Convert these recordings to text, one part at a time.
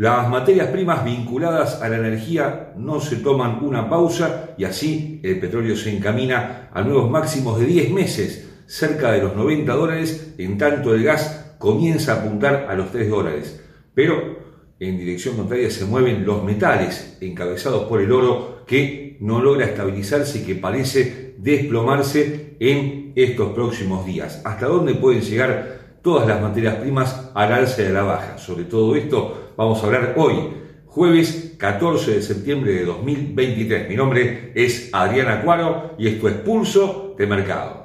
Las materias primas vinculadas a la energía no se toman una pausa y así el petróleo se encamina a nuevos máximos de 10 meses, cerca de los 90 dólares, en tanto el gas comienza a apuntar a los 3 dólares. Pero en dirección contraria se mueven los metales, encabezados por el oro, que no logra estabilizarse y que parece desplomarse en estos próximos días. ¿Hasta dónde pueden llegar todas las materias primas al alza a la baja? Sobre todo esto vamos a hablar hoy, jueves 14 de septiembre de 2023. Mi nombre es Adriana Cuaro y esto es Pulso de Mercado.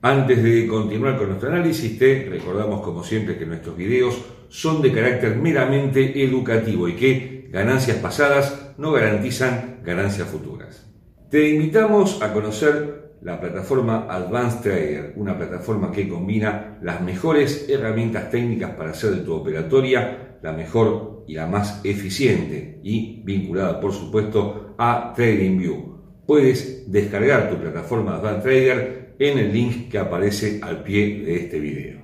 Antes de continuar con nuestro análisis, te recordamos como siempre que nuestros videos son de carácter meramente educativo y que ganancias pasadas no garantizan ganancias futuras. Te invitamos a conocer la plataforma Advanced Trader, una plataforma que combina las mejores herramientas técnicas para hacer de tu operatoria la mejor y la más eficiente y vinculada por supuesto a TradingView. Puedes descargar tu plataforma Advanced Trader en el link que aparece al pie de este video.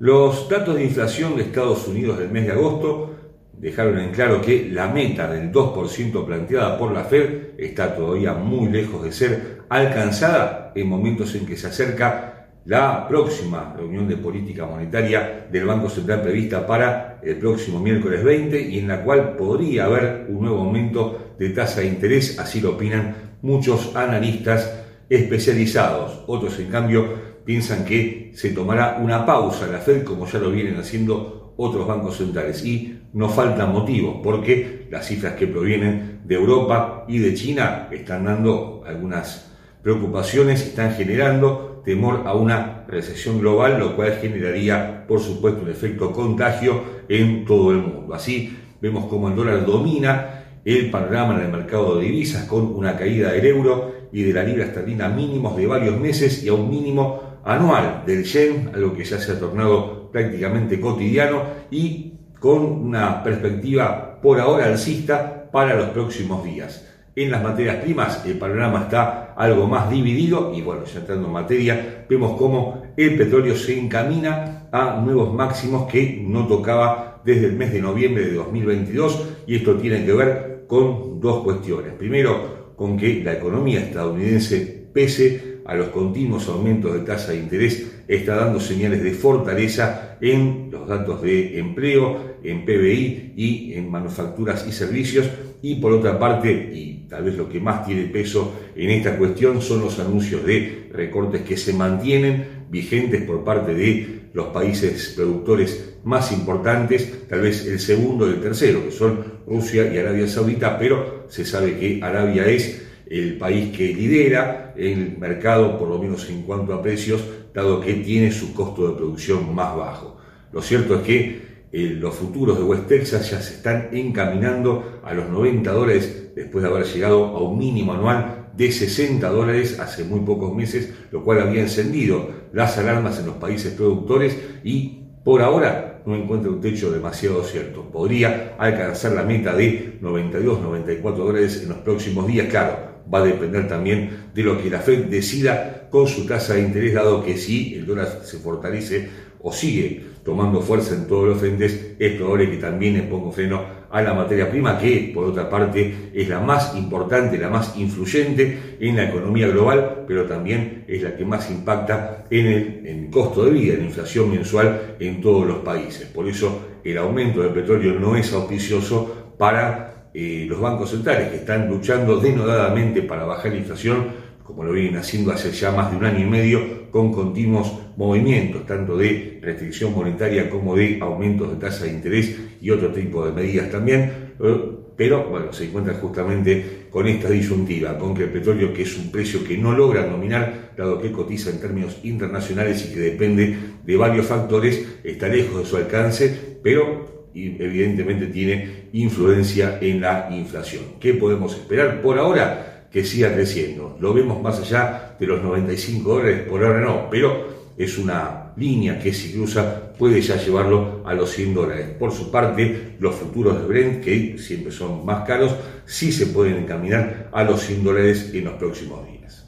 Los datos de inflación de Estados Unidos del mes de agosto dejaron en claro que la meta del 2% planteada por la Fed está todavía muy lejos de ser alcanzada en momentos en que se acerca la próxima reunión de política monetaria del Banco Central prevista para el próximo miércoles 20 y en la cual podría haber un nuevo aumento de tasa de interés, así lo opinan muchos analistas especializados. Otros, en cambio, piensan que se tomará una pausa la Fed, como ya lo vienen haciendo otros bancos centrales. Y no faltan motivos, porque las cifras que provienen de Europa y de China están dando algunas preocupaciones, están generando temor a una recesión global, lo cual generaría, por supuesto, un efecto contagio en todo el mundo. Así vemos como el dólar domina el panorama en el mercado de divisas con una caída del euro y de la libra esterlina mínimos de varios meses y a un mínimo anual del yen, algo que ya se ha tornado prácticamente cotidiano y con una perspectiva por ahora alcista para los próximos días. En las materias primas el panorama está algo más dividido y bueno, ya entrando en materia, vemos cómo el petróleo se encamina a nuevos máximos que no tocaba desde el mes de noviembre de 2022 y esto tiene que ver con dos cuestiones. Primero, con que la economía estadounidense, pese a los continuos aumentos de tasa de interés, está dando señales de fortaleza en los datos de empleo, en PBI y en manufacturas y servicios. Y por otra parte, y tal vez lo que más tiene peso en esta cuestión son los anuncios de recortes que se mantienen vigentes por parte de los países productores más importantes, tal vez el segundo y el tercero, que son Rusia y Arabia Saudita, pero se sabe que Arabia es el país que lidera el mercado, por lo menos en cuanto a precios, dado que tiene su costo de producción más bajo. Lo cierto es que eh, los futuros de West Texas ya se están encaminando a los 90 dólares después de haber llegado a un mínimo anual de 60 dólares hace muy pocos meses, lo cual había encendido las alarmas en los países productores y por ahora no encuentra un techo demasiado cierto. Podría alcanzar la meta de 92, 94 dólares en los próximos días, claro, va a depender también de lo que la Fed decida con su tasa de interés, dado que si el dólar se fortalece o sigue tomando fuerza en todos los frentes, es probable que también le ponga freno a la materia prima, que por otra parte es la más importante, la más influyente en la economía global, pero también es la que más impacta en el, costo de vida, en la inflación mensual en todos los países. Por eso el aumento del petróleo no es auspicioso para eh, los bancos centrales que están luchando denodadamente para bajar la inflación, como lo vienen haciendo hace ya más de un año y medio, con continuos movimientos, tanto de restricción monetaria como de aumentos de tasa de interés y otro tipo de medidas también. Eh, pero bueno, se encuentra justamente con esta disyuntiva, con que el petróleo, que es un precio que no logra dominar, dado que cotiza en términos internacionales y que depende de varios factores, está lejos de su alcance, pero y evidentemente tiene influencia en la inflación. ¿Qué podemos esperar? Por ahora que siga creciendo. Lo vemos más allá de los 95 dólares, por ahora no, pero es una línea que si cruza puede ya llevarlo a los 100 dólares. Por su parte, los futuros de Brent, que siempre son más caros, sí se pueden encaminar a los 100 dólares en los próximos días.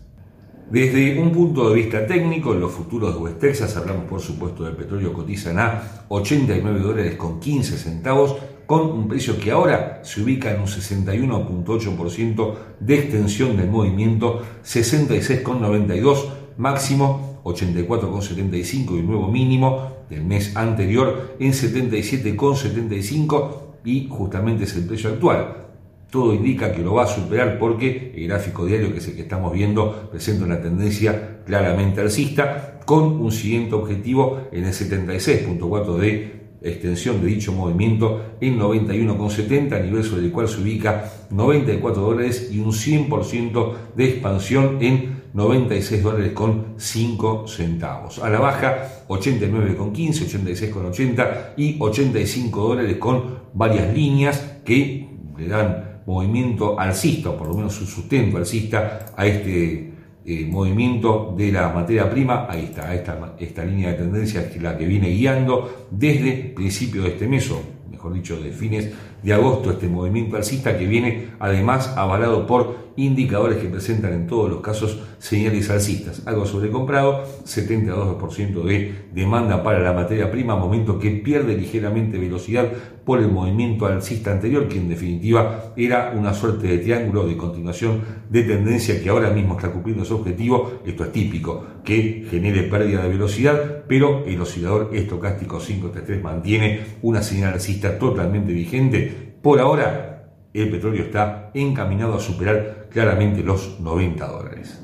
Desde un punto de vista técnico, los futuros de West Texas, hablamos por supuesto del petróleo, cotizan a 89 dólares con 15 centavos, con un precio que ahora se ubica en un 61.8% de extensión del movimiento, 66,92 máximo 84,75 y nuevo mínimo del mes anterior en 77,75 y justamente es el precio actual. Todo indica que lo va a superar porque el gráfico diario, que es el que estamos viendo, presenta una tendencia claramente alcista, con un siguiente objetivo en el 76.4 de extensión de dicho movimiento en 91,70, a nivel sobre el cual se ubica 94 dólares y un 100% de expansión en 96 dólares con 5 centavos. A la baja 89,15, 86,80 y 85 dólares con varias líneas que dan movimiento alcista, o por lo menos su sustento alcista a este eh, movimiento de la materia prima, ahí está, esta, esta línea de tendencia es la que viene guiando desde principio de este mes, o mejor dicho, de fines de agosto, este movimiento alcista que viene además avalado por indicadores que presentan en todos los casos señales alcistas. Algo sobrecomprado, 72% de demanda para la materia prima, momento que pierde ligeramente velocidad por el movimiento alcista anterior, que en definitiva era una suerte de triángulo de continuación de tendencia que ahora mismo está cumpliendo su objetivo. Esto es típico, que genere pérdida de velocidad, pero el oscilador estocástico 533 mantiene una señal alcista totalmente vigente. Por ahora, el petróleo está encaminado a superar claramente los 90 dólares.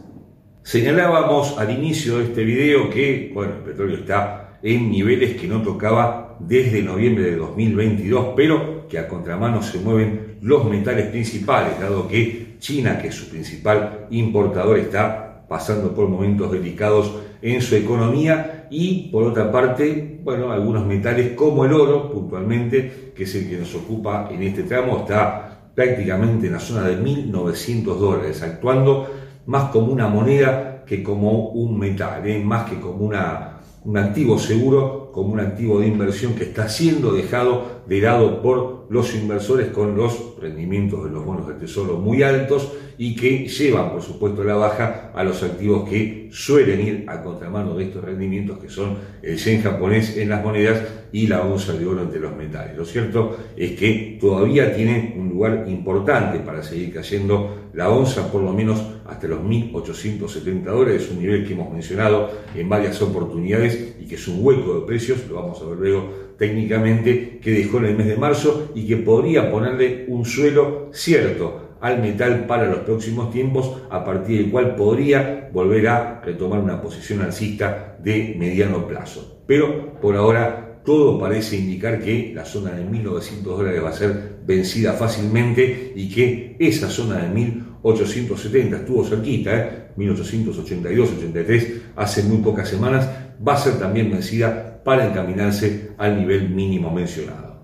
Señalábamos al inicio de este video que bueno, el petróleo está en niveles que no tocaba desde noviembre de 2022, pero que a contramano se mueven los metales principales, dado que China, que es su principal importador, está pasando por momentos delicados en su economía y por otra parte, bueno, algunos metales como el oro, puntualmente, que es el que nos ocupa en este tramo, está prácticamente en la zona de 1.900 dólares, actuando más como una moneda que como un metal, ¿eh? más que como una, un activo seguro, como un activo de inversión que está siendo dejado de lado por los inversores con los rendimientos de los bonos de tesoro muy altos y que llevan, por supuesto, la baja a los activos que suelen ir a contramano de estos rendimientos, que son el yen japonés en las monedas y la onza de oro entre los metales. Lo cierto es que todavía tiene un lugar importante para seguir cayendo la onza, por lo menos hasta los 1.870 dólares, un nivel que hemos mencionado en varias oportunidades y que es un hueco de lo vamos a ver luego técnicamente, que dejó en el mes de marzo y que podría ponerle un suelo cierto al metal para los próximos tiempos, a partir del cual podría volver a retomar una posición alcista de mediano plazo. Pero por ahora todo parece indicar que la zona de 1.900 dólares va a ser vencida fácilmente y que esa zona de 1.870 estuvo cerquita, ¿eh? 1882-83, hace muy pocas semanas, va a ser también vencida para encaminarse al nivel mínimo mencionado.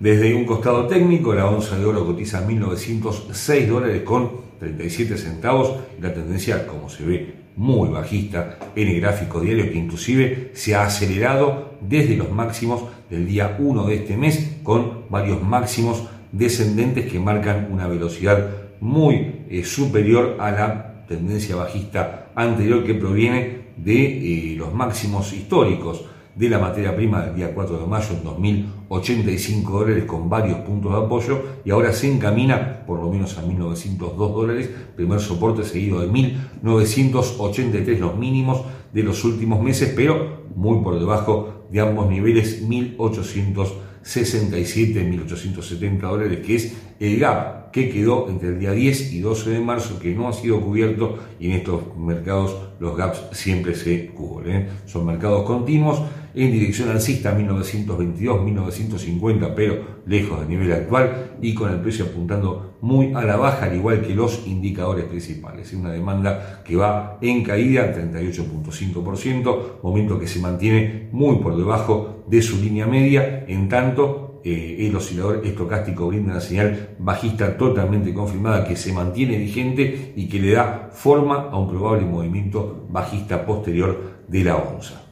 Desde un costado técnico, la onza de oro cotiza 1.906 dólares con 37 centavos la tendencia, como se ve, muy bajista en el gráfico diario que inclusive se ha acelerado desde los máximos del día 1 de este mes con varios máximos descendentes que marcan una velocidad muy eh, superior a la tendencia bajista anterior que proviene de eh, los máximos históricos de la materia prima del día 4 de mayo en 2085 dólares con varios puntos de apoyo y ahora se encamina por lo menos a 1902 dólares, primer soporte seguido de 1983 los mínimos de los últimos meses, pero muy por debajo de ambos niveles 1867, 1870 dólares, que es el gap que quedó entre el día 10 y 12 de marzo, que no ha sido cubierto y en estos mercados los gaps siempre se cubren. ¿eh? Son mercados continuos en dirección alcista 1922-1950, pero lejos del nivel actual y con el precio apuntando muy a la baja, al igual que los indicadores principales. Es una demanda que va en caída, 38.5%, momento que se mantiene muy por debajo de su línea media, en tanto eh, el oscilador estocástico brinda una señal bajista totalmente confirmada que se mantiene vigente y que le da forma a un probable movimiento bajista posterior de la onza.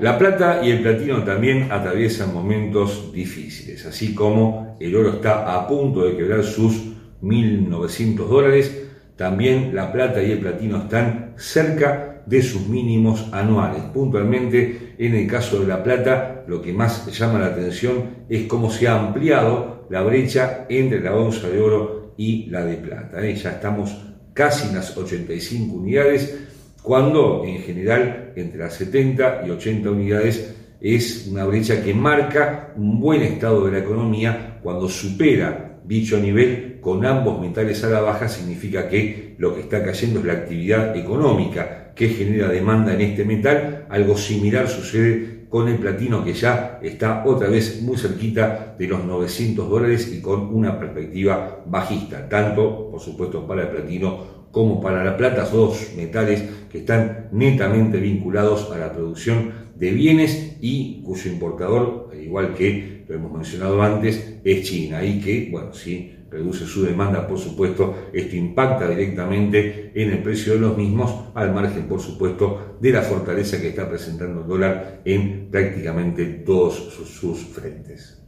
La plata y el platino también atraviesan momentos difíciles, así como el oro está a punto de quebrar sus 1.900 dólares, también la plata y el platino están cerca de sus mínimos anuales. Puntualmente, en el caso de la plata, lo que más llama la atención es cómo se ha ampliado la brecha entre la onza de oro y la de plata. ¿eh? Ya estamos casi en las 85 unidades, cuando en general entre las 70 y 80 unidades es una brecha que marca un buen estado de la economía cuando supera dicho nivel con ambos metales a la baja significa que lo que está cayendo es la actividad económica que genera demanda en este metal. Algo similar sucede con el platino que ya está otra vez muy cerquita de los 900 dólares y con una perspectiva bajista, tanto por supuesto para el platino como para la plata, dos metales que están netamente vinculados a la producción de bienes y cuyo importador, igual que lo hemos mencionado antes, es China y que, bueno, si reduce su demanda, por supuesto, esto impacta directamente en el precio de los mismos, al margen, por supuesto, de la fortaleza que está presentando el dólar en prácticamente todos sus frentes.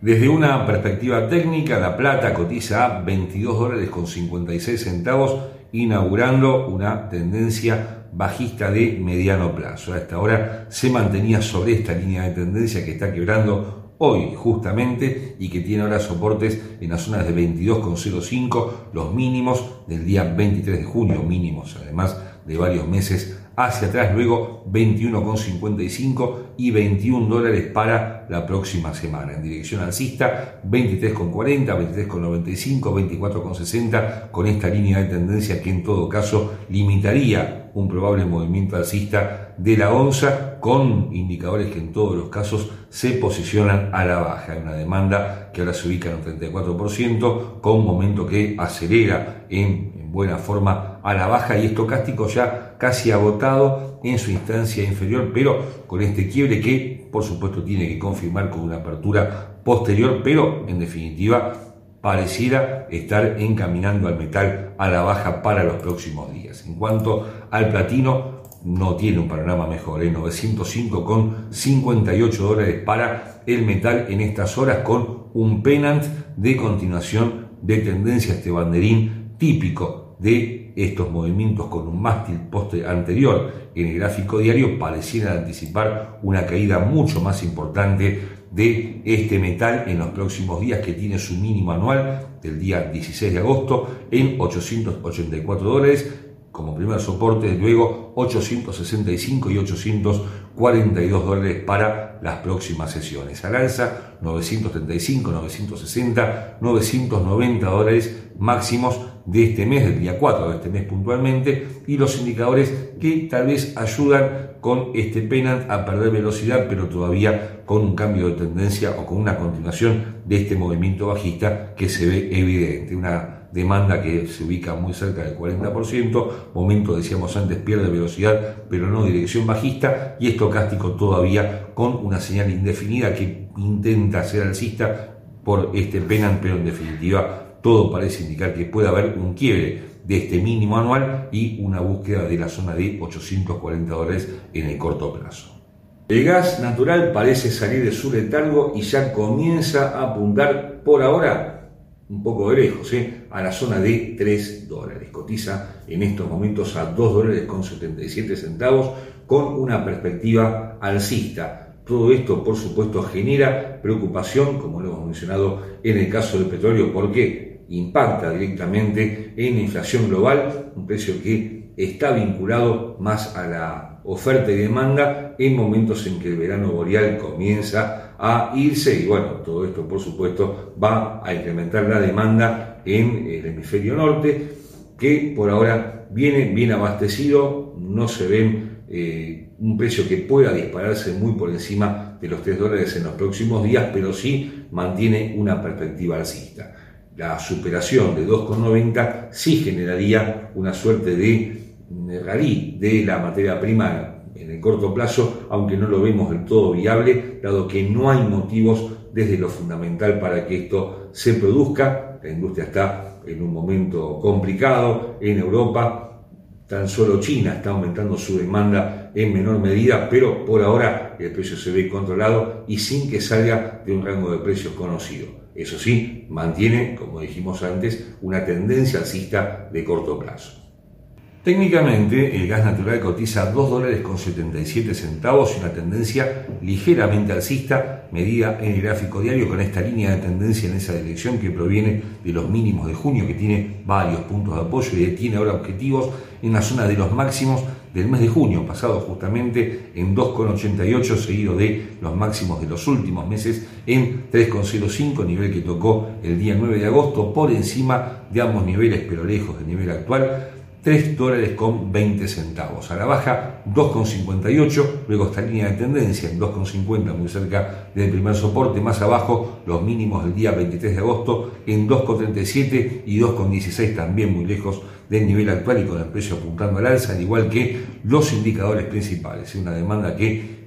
Desde una perspectiva técnica, la plata cotiza a 22 dólares con 56 centavos inaugurando una tendencia bajista de mediano plazo. A esta hora se mantenía sobre esta línea de tendencia que está quebrando hoy justamente y que tiene ahora soportes en las zonas de 22,05, los mínimos del día 23 de junio, mínimos además de varios meses hacia atrás, luego 21,55 y 21 dólares para la próxima semana. En dirección alcista, 23,40, 23,95, 24,60, con esta línea de tendencia que en todo caso limitaría un probable movimiento alcista de la onza, con indicadores que en todos los casos se posicionan a la baja. Hay una demanda que ahora se ubica en un 34%, con un momento que acelera en buena forma a la baja y estocástico ya casi agotado en su instancia inferior, pero con este quiebre que por supuesto tiene que confirmar con una apertura posterior, pero en definitiva pareciera estar encaminando al metal a la baja para los próximos días. En cuanto al platino, no tiene un panorama mejor, ¿eh? 905 con 58 dólares para el metal en estas horas con un penant de continuación de tendencia este banderín típico de estos movimientos con un mástil poste anterior en el gráfico diario parecieran anticipar una caída mucho más importante de este metal en los próximos días que tiene su mínimo anual del día 16 de agosto en 884 dólares como primer soporte, luego 865 y 842 dólares para las próximas sesiones. Al alza 935, 960, 990 dólares máximos de este mes, del día 4 de este mes puntualmente, y los indicadores que tal vez ayudan con este penant a perder velocidad, pero todavía con un cambio de tendencia o con una continuación de este movimiento bajista que se ve evidente. Una demanda que se ubica muy cerca del 40%, momento decíamos antes pierde velocidad pero no dirección bajista y estocástico todavía con una señal indefinida que intenta ser alcista por este penant, pero en definitiva todo parece indicar que puede haber un quiebre de este mínimo anual y una búsqueda de la zona de 840 dólares en el corto plazo. El gas natural parece salir de su letargo y ya comienza a apuntar por ahora un poco de lejos, ¿eh? a la zona de 3 dólares. Cotiza en estos momentos a 2 dólares con 77 centavos con una perspectiva alcista. Todo esto, por supuesto, genera preocupación, como lo hemos mencionado en el caso del petróleo, porque impacta directamente en la inflación global, un precio que está vinculado más a la oferta y demanda en momentos en que el verano boreal comienza a irse y bueno, todo esto por supuesto va a incrementar la demanda en el hemisferio norte que por ahora viene bien abastecido, no se ven eh, un precio que pueda dispararse muy por encima de los 3 dólares en los próximos días, pero sí mantiene una perspectiva alcista. La superación de 2,90 sí generaría una suerte de rally de la materia prima en el corto plazo, aunque no lo vemos del todo viable, dado que no hay motivos desde lo fundamental para que esto se produzca. La industria está en un momento complicado en Europa, Tan solo China está aumentando su demanda en menor medida, pero por ahora el precio se ve controlado y sin que salga de un rango de precios conocido. Eso sí, mantiene, como dijimos antes, una tendencia alcista de corto plazo. Técnicamente, el gas natural cotiza 2 dólares con 77 centavos y una tendencia ligeramente alcista medida en el gráfico diario con esta línea de tendencia en esa dirección que proviene de los mínimos de junio que tiene varios puntos de apoyo y tiene ahora objetivos en la zona de los máximos del mes de junio, pasado justamente en 2,88 seguido de los máximos de los últimos meses en 3,05, nivel que tocó el día 9 de agosto por encima de ambos niveles pero lejos del nivel actual 3 dólares con 20 centavos. A la baja 2,58, luego esta línea de tendencia en 2,50 muy cerca del primer soporte, más abajo los mínimos del día 23 de agosto en 2,37 y 2,16 también muy lejos del nivel actual y con el precio apuntando al alza, al igual que los indicadores principales. Una demanda que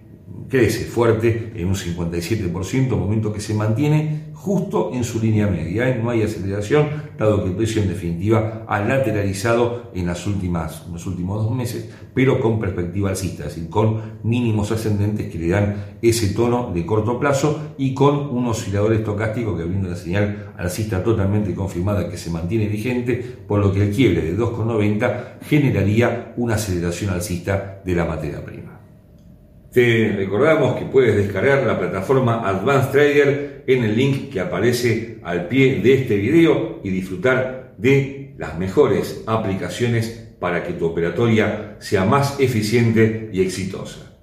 crece fuerte en un 57%, momento que se mantiene justo en su línea media. ¿eh? No hay aceleración, dado que el precio en definitiva ha lateralizado en, las últimas, los últimos dos meses, pero con perspectiva alcista, es decir, con mínimos ascendentes que le dan ese tono de corto plazo y con un oscilador estocástico que brinda una señal alcista totalmente confirmada que se mantiene vigente, por lo que el quiebre de 2,90 generaría una aceleración alcista de la materia prima. Te recordamos que puedes descargar la plataforma Advanced Trader en el link que aparece al pie de este video y disfrutar de las mejores aplicaciones para que tu operatoria sea más eficiente y exitosa.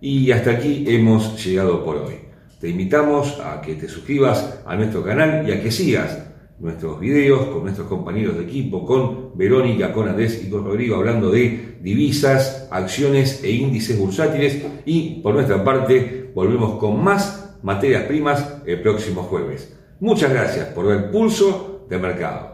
Y hasta aquí hemos llegado por hoy. Te invitamos a que te suscribas a nuestro canal y a que sigas nuestros videos con nuestros compañeros de equipo, con Verónica, con Andrés y con Rodrigo hablando de divisas, acciones e índices bursátiles y por nuestra parte volvemos con más materias primas el próximo jueves. Muchas gracias por ver Pulso de Mercado.